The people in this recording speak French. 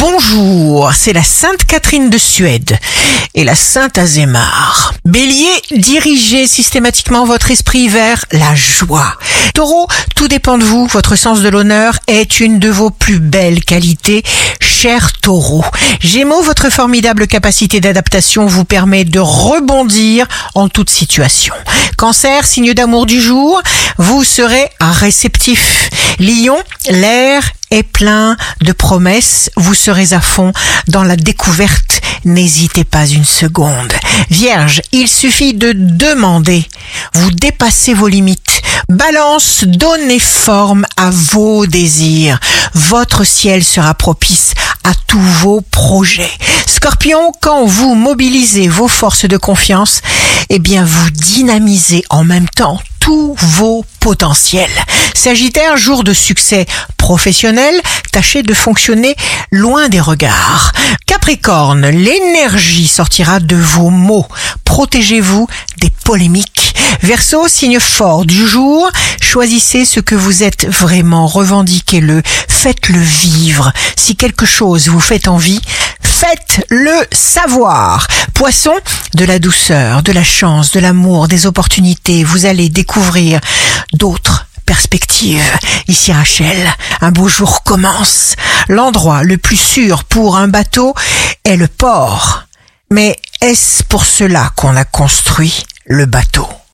Bonjour, c'est la Sainte Catherine de Suède et la Sainte Azémar. Bélier, dirigez systématiquement votre esprit vers la joie. Taureau, tout dépend de vous. Votre sens de l'honneur est une de vos plus belles qualités, cher taureau. Gémeaux, votre formidable capacité d'adaptation vous permet de rebondir en toute situation. Cancer, signe d'amour du jour, vous serez réceptif. Lion, l'air est plein de promesses, vous serez à fond dans la découverte, n'hésitez pas une seconde. Vierge, il suffit de demander, vous dépassez vos limites. Balance, donnez forme à vos désirs. Votre ciel sera propice à tous vos projets. Scorpion, quand vous mobilisez vos forces de confiance, eh bien vous dynamisez en même temps tous vos potentiels. Sagittaire, jour de succès professionnel, tâchez de fonctionner loin des regards. Capricorne, l'énergie sortira de vos mots. Protégez-vous des polémiques. Verseau, signe fort du jour, choisissez ce que vous êtes vraiment, revendiquez-le, faites-le vivre. Si quelque chose vous fait envie, faites-le savoir. Poisson, de la douceur, de la chance, de l'amour, des opportunités. Vous allez découvrir d'autres perspectives. Ici Rachel, un beau jour commence. L'endroit le plus sûr pour un bateau est le port. Mais est-ce pour cela qu'on a construit le bateau?